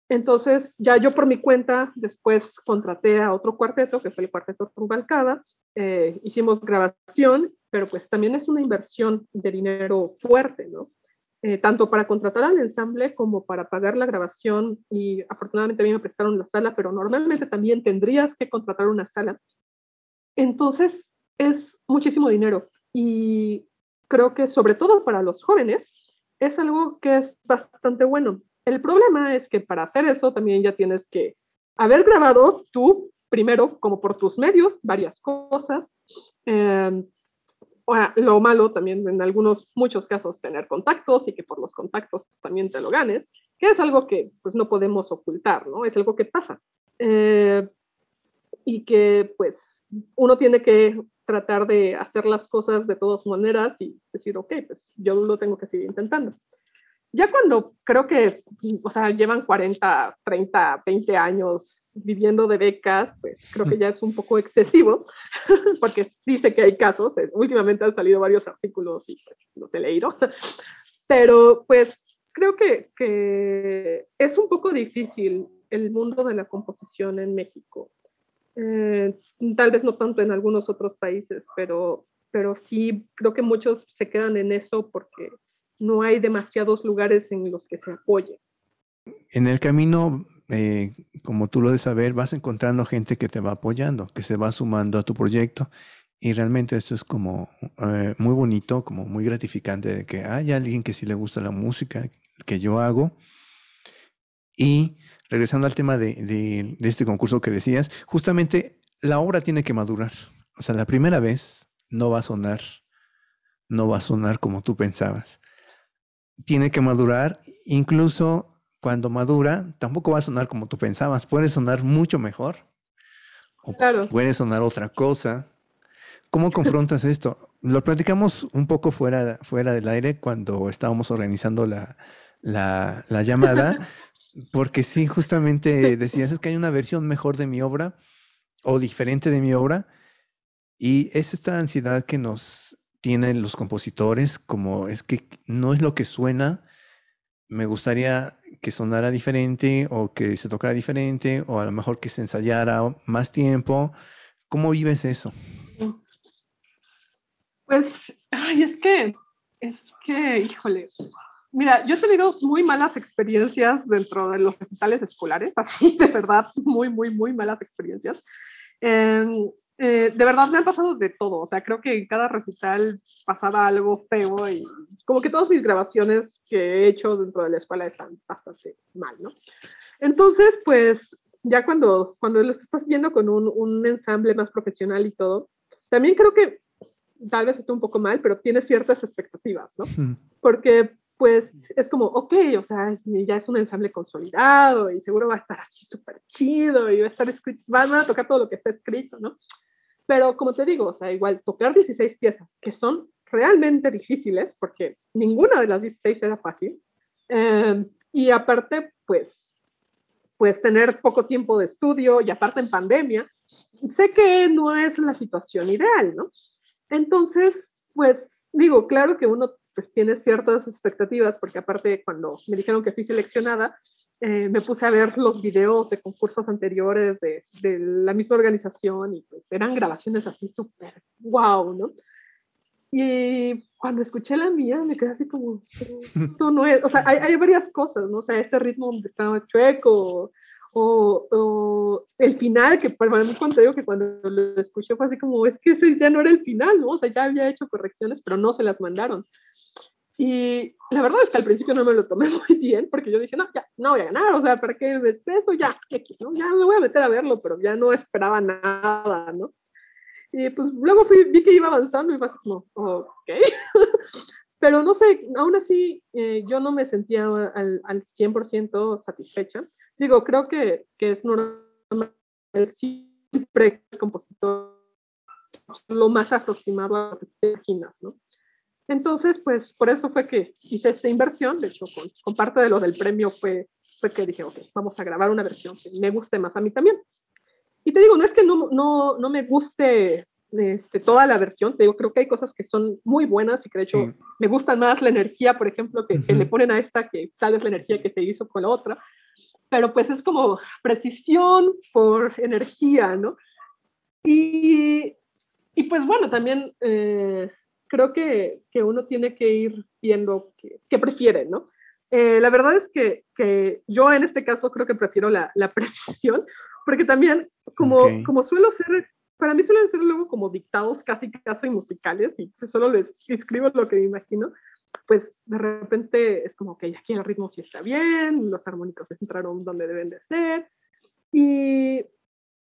Entonces, ya yo por mi cuenta, después contraté a otro cuarteto, que fue el cuarteto Rubalcaba, eh, hicimos grabación, pero pues también es una inversión de dinero fuerte, ¿no? Eh, tanto para contratar al ensamble como para pagar la grabación y afortunadamente a mí me prestaron la sala, pero normalmente también tendrías que contratar una sala. Entonces, es muchísimo dinero y creo que sobre todo para los jóvenes es algo que es bastante bueno. El problema es que para hacer eso también ya tienes que haber grabado tú primero, como por tus medios, varias cosas. Eh, lo malo también en algunos, muchos casos, tener contactos y que por los contactos también te lo ganes, que es algo que pues no podemos ocultar, ¿no? Es algo que pasa. Eh, y que pues uno tiene que tratar de hacer las cosas de todas maneras y decir, ok, pues yo lo tengo que seguir intentando. Ya cuando creo que, o sea, llevan 40, 30, 20 años viviendo de becas, pues creo que ya es un poco excesivo, porque sé que hay casos, eh, últimamente han salido varios artículos y pues los he leído, pero pues creo que, que es un poco difícil el mundo de la composición en México. Eh, tal vez no tanto en algunos otros países, pero, pero sí creo que muchos se quedan en eso porque no hay demasiados lugares en los que se apoye. En el camino, eh, como tú lo de saber, vas encontrando gente que te va apoyando, que se va sumando a tu proyecto. Y realmente esto es como eh, muy bonito, como muy gratificante de que hay alguien que sí le gusta la música que yo hago. Y regresando al tema de, este concurso que decías, justamente la obra tiene que madurar. O sea, la primera vez no va a sonar, no va a sonar como tú pensabas. Tiene que madurar, incluso cuando madura, tampoco va a sonar como tú pensabas. Puede sonar mucho mejor. O puede sonar otra cosa. ¿Cómo confrontas esto? Lo platicamos un poco fuera, fuera del aire cuando estábamos organizando la, la, la llamada. Porque sí, justamente decías, es que hay una versión mejor de mi obra o diferente de mi obra. Y es esta ansiedad que nos tienen los compositores, como es que no es lo que suena me gustaría que sonara diferente o que se tocara diferente o a lo mejor que se ensayara más tiempo. ¿Cómo vives eso? Pues, ay, es que, es que, híjole, mira, yo he tenido muy malas experiencias dentro de los recitales escolares, así, de verdad, muy, muy, muy malas experiencias. Eh, eh, de verdad me han pasado de todo, o sea, creo que en cada recital pasaba algo feo y como que todas mis grabaciones que he hecho dentro de la escuela están bastante mal, ¿no? Entonces, pues ya cuando, cuando lo estás viendo con un, un ensamble más profesional y todo, también creo que tal vez esté un poco mal, pero tiene ciertas expectativas, ¿no? Porque pues es como, ok, o sea, ya es un ensamble consolidado y seguro va a estar así súper chido y va a estar escrito, van a tocar todo lo que está escrito, ¿no? Pero como te digo, o sea, igual tocar 16 piezas que son realmente difíciles, porque ninguna de las 16 era fácil, eh, y aparte, pues, pues tener poco tiempo de estudio y aparte en pandemia, sé que no es la situación ideal, ¿no? Entonces, pues digo, claro que uno pues tiene ciertas expectativas, porque aparte cuando me dijeron que fui seleccionada, eh, me puse a ver los videos de concursos anteriores de, de la misma organización y pues eran grabaciones así súper wow, ¿no? Y cuando escuché la mía me quedé así como, esto no es, o sea, hay, hay varias cosas, ¿no? O sea, este ritmo estaba chueco, o, o, el final, que para mí cuando digo que cuando lo escuché fue así como, es que ese ya no era el final, ¿no? O sea, ya había hecho correcciones, pero no se las mandaron. Y la verdad es que al principio no me lo tomé muy bien, porque yo dije, no, ya, no voy a ganar, o sea, ¿para qué me eso? Ya, ya me voy a meter a verlo, pero ya no esperaba nada, ¿no? Y pues luego fui, vi que iba avanzando y fue como, ok. pero no sé, aún así eh, yo no me sentía al, al 100% satisfecha. Digo, creo que, que es normal siempre el compositor lo más aproximado a te imaginas, ¿no? Entonces, pues por eso fue que hice esta inversión, de hecho, con, con, parte de lo del premio fue, fue que dije, ok, vamos a grabar una versión que me guste más a mí también. Y te digo, no es que no, no, no me guste este, toda la versión, te digo, creo que hay cosas que son muy buenas y que de hecho sí. me gustan más la energía, por ejemplo, que, uh -huh. que, le ponen a esta, que tal vez la energía que se hizo con la otra, pero pues es como precisión por energía, ¿no? Y, y pues bueno, también... Eh, creo que, que, uno tiene que ir viendo qué, prefiere, ¿no? Eh, la verdad es que, que, yo en este caso creo que prefiero la, la precisión, porque también como, okay. como suelo ser, para mí suelen ser luego como dictados casi casi musicales y solo les escribo lo que me imagino, pues de repente es como que aquí el ritmo sí está bien, los armónicos entraron donde deben de ser, y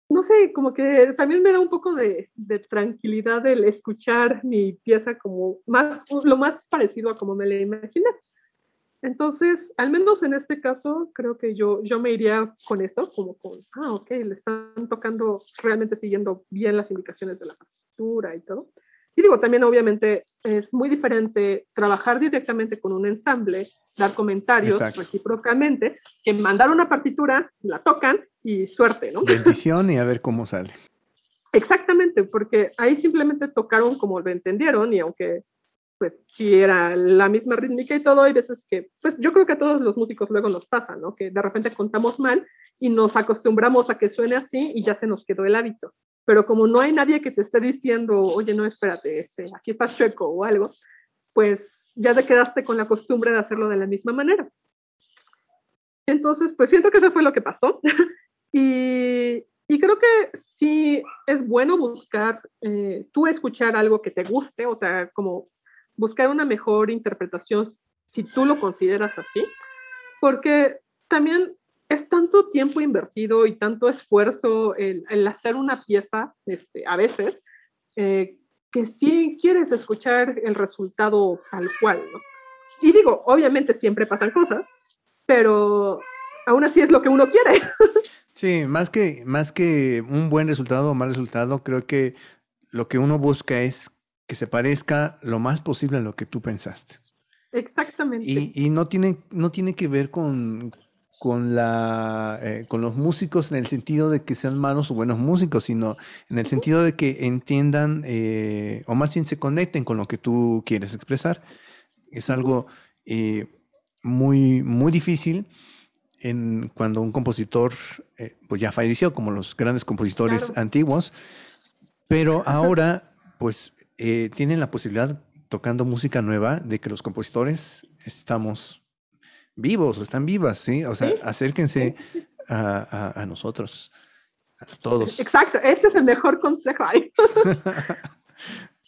no sé, como que también me da un poco de, de, tranquilidad el escuchar mi pieza como más, lo más parecido a como me la imaginé. Entonces, al menos en este caso, creo que yo, yo me iría con eso, como con, ah, ok, le están tocando, realmente siguiendo bien las indicaciones de la partitura y todo. Y digo, también obviamente es muy diferente trabajar directamente con un ensamble, dar comentarios Exacto. recíprocamente, que mandar una partitura, la tocan y suerte, ¿no? Bendición y a ver cómo sale. Exactamente, porque ahí simplemente tocaron como lo entendieron y aunque pues sí era la misma rítmica y todo, hay veces que, pues yo creo que a todos los músicos luego nos pasa, ¿no? Que de repente contamos mal y nos acostumbramos a que suene así y ya se nos quedó el hábito pero como no hay nadie que te esté diciendo, oye, no, espérate, este, aquí estás chueco o algo, pues ya te quedaste con la costumbre de hacerlo de la misma manera. Entonces, pues siento que eso fue lo que pasó. y, y, creo que sí es bueno buscar, eh, tú escuchar algo que te guste, o sea, como buscar una mejor interpretación si tú lo consideras así, porque también es tanto tiempo invertido y tanto esfuerzo el, el hacer una pieza, este, a veces, eh, que sí quieres escuchar el resultado tal cual, ¿no? Y digo, obviamente siempre pasan cosas, pero aún así es lo que uno quiere. Sí, más que, más que un buen resultado o mal resultado, creo que lo que uno busca es que se parezca lo más posible a lo que tú pensaste. Exactamente. Y, y no, tiene, no tiene que ver con, con, la, eh, con los músicos en el sentido de que sean malos o buenos músicos, sino en el sentido de que entiendan eh, o más bien se conecten con lo que tú quieres expresar. Es algo, eh, muy, muy difícil en, cuando un compositor pues ya falleció, como los grandes compositores antiguos, pero ahora pues tienen la posibilidad, tocando música nueva, de que los compositores estamos vivos, están vivas, ¿sí? O sea, acérquense a, a, nosotros, a todos. Exacto, este es el mejor consejo.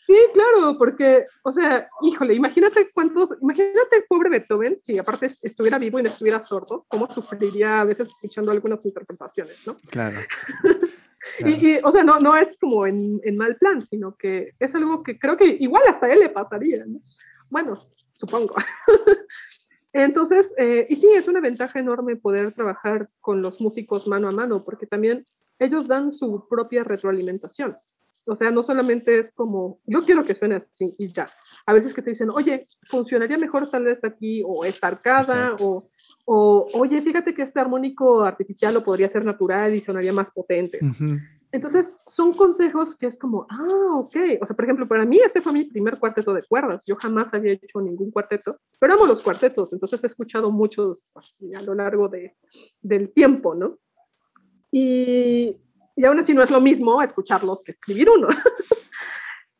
Sí, claro, porque, o sea, híjole, imagínate cuántos, imagínate el pobre Beethoven, si aparte estuviera vivo y no estuviera sordo, cómo sufriría a veces escuchando algunas interpretaciones, ¿no? Claro. Y, o sea, no, no es como en, en, mal plan, sino que es algo que creo que igual hasta él le pasaría, ¿no? Bueno, supongo. Entonces, eh, y sí, es una ventaja enorme poder trabajar con los músicos mano a mano, porque también ellos dan su propia retroalimentación. O sea, no solamente es como, yo quiero que suene así y ya. A veces que te dicen, oye, funcionaría mejor tal vez aquí, o esta arcada, o, o, oye, fíjate que este armónico artificial lo podría ser natural y sonaría más potente. Entonces, son consejos que es como, ah, ok. O sea, por ejemplo, para mí este fue mi primer cuarteto de cuerdas. Yo jamás había hecho ningún cuarteto, pero amo los cuartetos, entonces he escuchado muchos a lo largo de, del tiempo, ¿no? Y y aún así no es lo mismo escucharlos que escribir uno.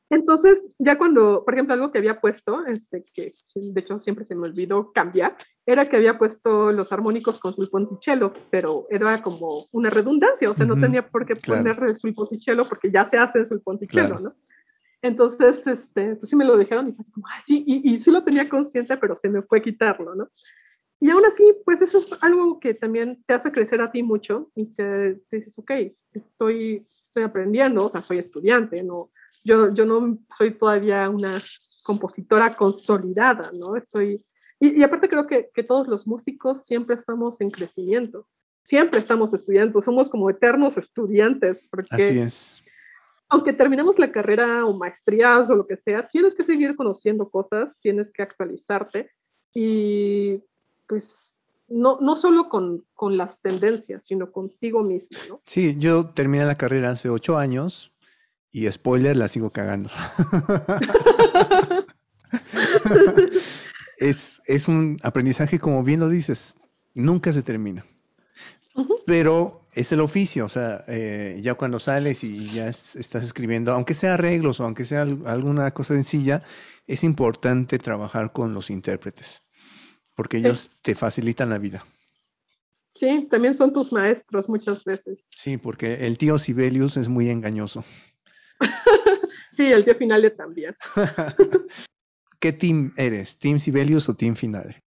Entonces, ya cuando, por ejemplo, algo que había puesto, este, que de hecho siempre se me olvidó cambiar, era que había puesto los armónicos con sulponticello, pero era como una redundancia, o sea, no tenía por qué poner el sulponticello porque ya se hace el sulponticello, ¿no? Entonces, este, pues sí me lo dejaron y fue como, ah, sí, y, y sí lo tenía consciente, pero se me fue quitarlo, ¿no? Y aún así, pues eso es algo que también te hace crecer a ti mucho y te, dices, ok, estoy, estoy aprendiendo, o sea, soy estudiante, ¿no? Yo, yo no soy todavía una compositora consolidada, ¿no? Estoy, y, aparte creo que, que, todos los músicos siempre estamos en crecimiento, siempre estamos estudiando, somos como eternos estudiantes, porque... Así es. Aunque terminemos la carrera o maestrías o lo que sea, tienes que seguir conociendo cosas, tienes que actualizarte y pues no, no solo con, con, las tendencias, sino contigo mismo, ¿no? Sí, yo terminé la carrera hace ocho años y spoiler, la sigo cagando. es, es un aprendizaje, como bien lo dices, nunca se termina. Pero es el oficio, o sea, eh, ya cuando sales y ya estás escribiendo, aunque sea arreglos o aunque sea alguna cosa sencilla, es importante trabajar con los intérpretes porque ellos te facilitan la vida. Sí, también son tus maestros muchas veces. Sí, porque el tío Sibelius es muy engañoso. sí, el tío Finale también. ¿Qué team eres? ¿Team Sibelius o Team Finale?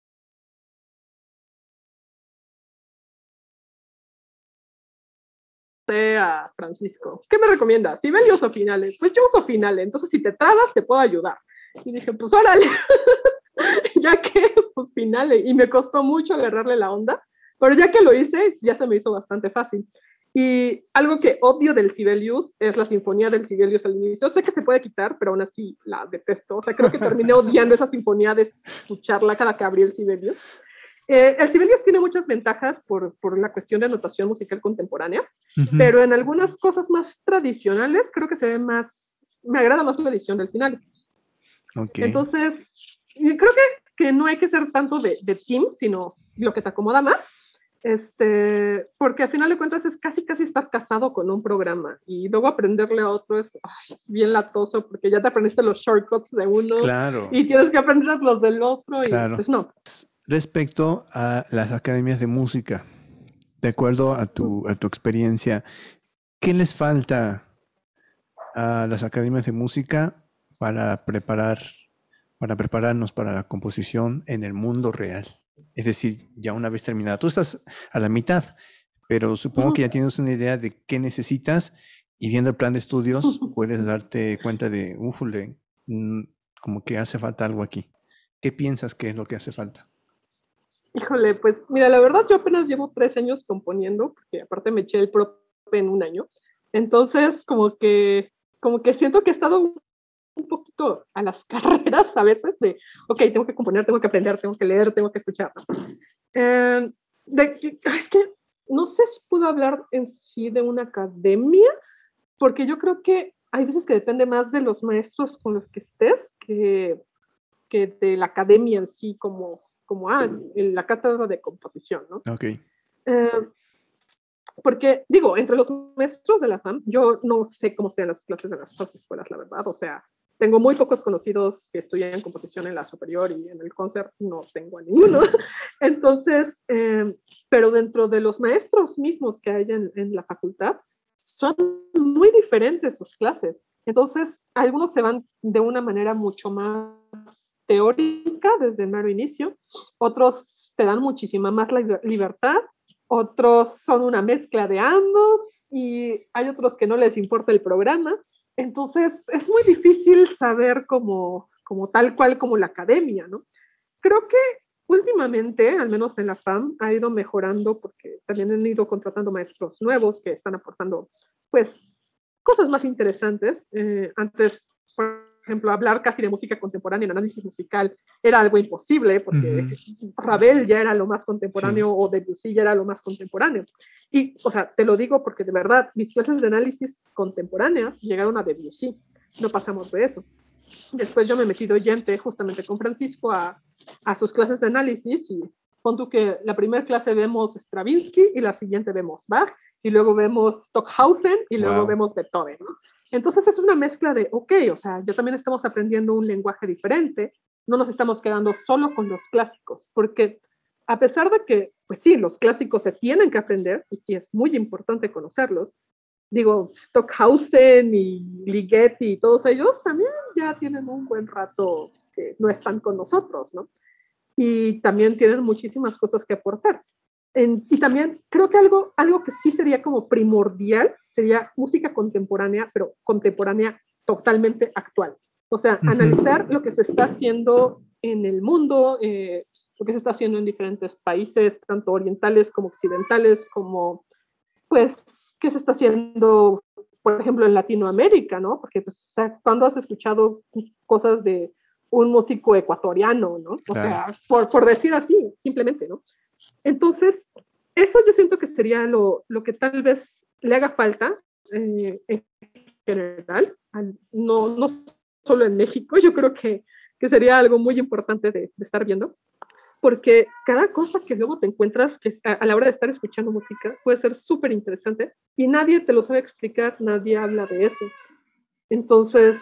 a Francisco, ¿qué me recomiendas? ¿Sibelius o Finale? Pues yo uso Finale, entonces si te trabas te puedo ayudar. Y dije, pues órale. ya que, pues finales, y me costó mucho agarrarle la onda, pero ya que lo hice, ya se me hizo bastante fácil. Y algo que odio del Sibelius es la sinfonía del Sibelius al inicio. Sé que se puede quitar, pero aún así la detesto. O sea, creo que terminé odiando esa sinfonía de escucharla cada que abrí el Sibelius. Eh, el Sibelius tiene muchas ventajas por, por la cuestión de notación musical contemporánea, pero en algunas cosas más tradicionales creo que se ve más, me agrada más la edición del final. Okay. Entonces, creo que, que, no hay que ser tanto de, de, team, sino lo que te acomoda más. Este, porque al final de cuentas es casi casi estar casado con un programa y luego aprenderle a otro es bien latoso porque ya te aprendiste los shortcuts de uno claro. y tienes que aprender los del otro y pues no. Respecto a las academias de música, de acuerdo a tu, a tu experiencia, ¿qué les falta a las academias de música para preparar para prepararnos para la composición en el mundo real. Es decir, ya una vez terminada, tú estás a la mitad, pero supongo que ya tienes una idea de qué necesitas y viendo el plan de estudios puedes darte cuenta de, ujule, mm, como que hace falta algo aquí. ¿Qué piensas que es lo que hace falta? Híjole, pues mira, la verdad yo apenas llevo tres años componiendo, porque aparte me eché el propio en un año. Entonces, como que, como que siento que he estado un poquito a las carreras a veces de, ok, tengo que componer, tengo que aprender, tengo que leer, tengo que escuchar. Eh, es que no sé si puedo hablar en sí de una academia, porque yo creo que hay veces que depende más de los maestros con los que estés que, que de la academia en sí como, como, ah, en la cátedra de composición, ¿no? Ok. Eh, porque, digo, entre los maestros de la FAM, yo no sé cómo sean las clases de las otras escuelas, la verdad. O sea, tengo muy pocos conocidos que estudian composición en la superior y en el concert no tengo a ninguno. Entonces, eh, pero dentro de los maestros mismos que hay en, en la facultad, son muy diferentes sus clases. Entonces, algunos se van de una manera mucho más teórica desde el mero inicio, otros te dan muchísima más libertad otros son una mezcla de ambos y hay otros que no les importa el programa. Entonces es muy difícil saber como, como tal cual como la academia, ¿no? Creo que últimamente, al menos en la FAM, ha ido mejorando porque también han ido contratando maestros nuevos que están aportando, pues, cosas más interesantes. Eh, antes, por ejemplo, hablar casi de música contemporánea en análisis musical era algo imposible, porque Ravel ya era lo más contemporáneo o Debussy ya era lo más contemporáneo. Y, o sea, te lo digo porque de verdad, mis clases de análisis contemporáneas llegaron a Debussy, no pasamos de eso. Después yo me metí de oyente justamente con Francisco a, a sus clases de análisis y pon que la primera clase vemos Stravinsky y la siguiente vemos Bach y luego vemos Stockhausen y luego vemos Beethoven, ¿no? Entonces es una mezcla de, ok, o sea, ya también estamos aprendiendo un lenguaje diferente, no nos estamos quedando solo con los clásicos, porque a pesar de que, pues sí, los clásicos se tienen que aprender, y sí es muy importante conocerlos, digo, Stockhausen y Ligeti y todos ellos también ya tienen un buen rato que no están con nosotros, ¿no? Y también tienen muchísimas cosas que aportar y también creo que algo, algo que sí sería como primordial sería música contemporánea, pero contemporánea totalmente actual. O sea, analizar lo que se está haciendo en el mundo, eh, lo que se está haciendo en diferentes países, tanto orientales como occidentales, como, pues, qué se está haciendo, por ejemplo, en Latinoamérica, ¿no? Porque, pues, o sea, cuando has escuchado cosas de un músico ecuatoriano, ¿no? O sea, por, por decir así, simplemente, ¿no? Entonces, eso yo siento que sería lo, lo que tal vez le haga falta eh, en general, no, no solo en México, yo creo que, que sería algo muy importante de, estar viendo, porque cada cosa que luego te encuentras a, a la hora de estar escuchando música puede ser súper interesante y nadie te lo sabe explicar, nadie habla de eso. Entonces,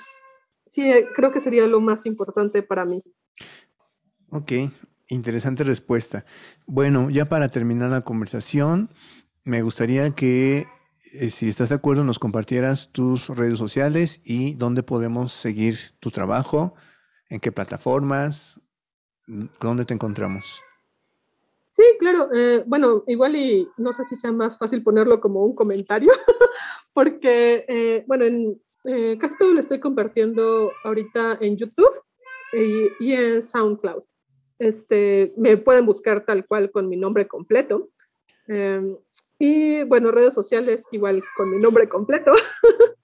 sí, creo que sería lo más importante para mí. Ok, Interesante respuesta. Bueno, ya para terminar la conversación, me gustaría que, eh, si estás de acuerdo, nos compartieras tus redes sociales y dónde podemos seguir tu trabajo, en qué plataformas, dónde te encontramos. Sí, claro. Eh, bueno, igual y no sé si sea más fácil ponerlo como un comentario, porque, eh, bueno, en, casi todo lo estoy compartiendo ahorita en YouTube y en SoundCloud. Este, me pueden buscar tal cual con mi nombre completo. Em, y bueno, redes sociales igual con mi nombre completo.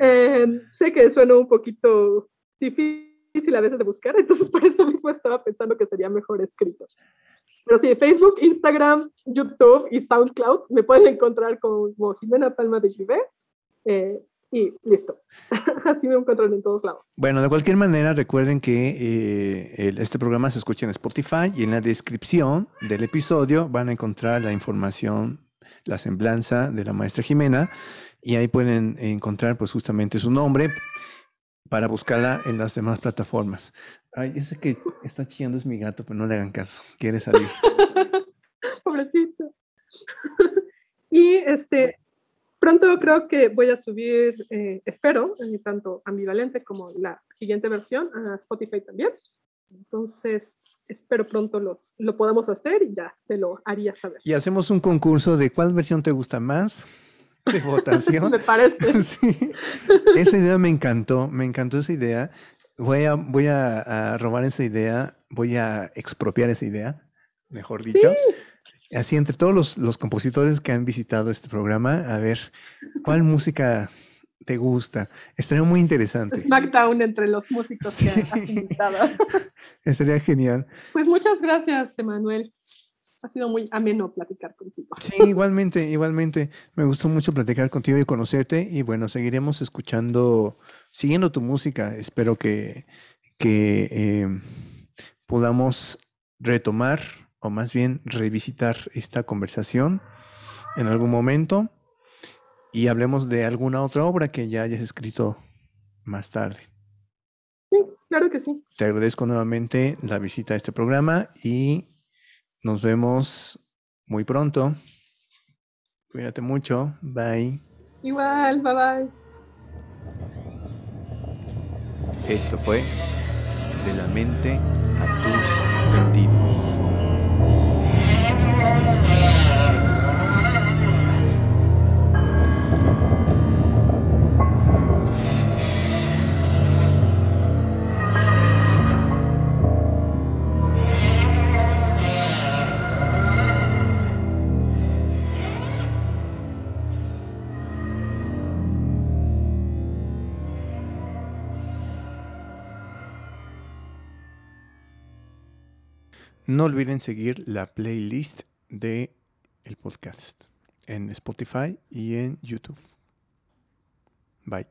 Em, sé que suena un poquito difícil a veces de buscar, entonces por eso mismo estaba pensando que sería mejor escrito. Pero sí, Facebook, Instagram, YouTube y SoundCloud me pueden encontrar como Jimena Palma de Givet. Eh, y listo. Así me encuentran en todos lados. Bueno, de cualquier manera, recuerden que eh, este programa se escucha en Spotify y en la descripción del episodio van a encontrar la información, la semblanza de la maestra Jimena y ahí pueden encontrar pues justamente su nombre para buscarla en las demás plataformas. Ay, ese que está chillando es mi gato, pero no le hagan caso, quiere salir. Pobrecito. y este, Pronto creo que voy a subir, eh, espero, eh, tanto ambivalente como la siguiente versión a Spotify también. Entonces, espero pronto los, lo podamos hacer y ya te lo haría saber. Y hacemos un concurso de cuál versión te gusta más de votación. me parece. sí. Esa idea me encantó, me encantó esa idea. Voy a, voy a, a robar esa idea, voy a expropiar esa idea, mejor dicho. Sí así entre todos los, los, compositores que han visitado este programa, a ver, ¿cuál música te gusta? Estaría muy interesante. SmackDown entre los músicos que has invitado. Estaría genial. Pues muchas gracias, Emanuel. Ha sido muy ameno platicar contigo. Sí, igualmente, igualmente. Me gustó mucho platicar contigo y conocerte. Y bueno, seguiremos escuchando, siguiendo tu música. Espero que, que eh, podamos retomar o más bien revisitar esta conversación en algún momento y hablemos de alguna otra obra que ya hayas escrito más tarde. Sí, claro que sí. Te agradezco nuevamente la visita a este programa y nos vemos muy pronto. Cuídate mucho. Bye. Igual, bye bye. Esto fue De la mente a tus No olviden seguir la playlist de el podcast en Spotify y en YouTube. Bye.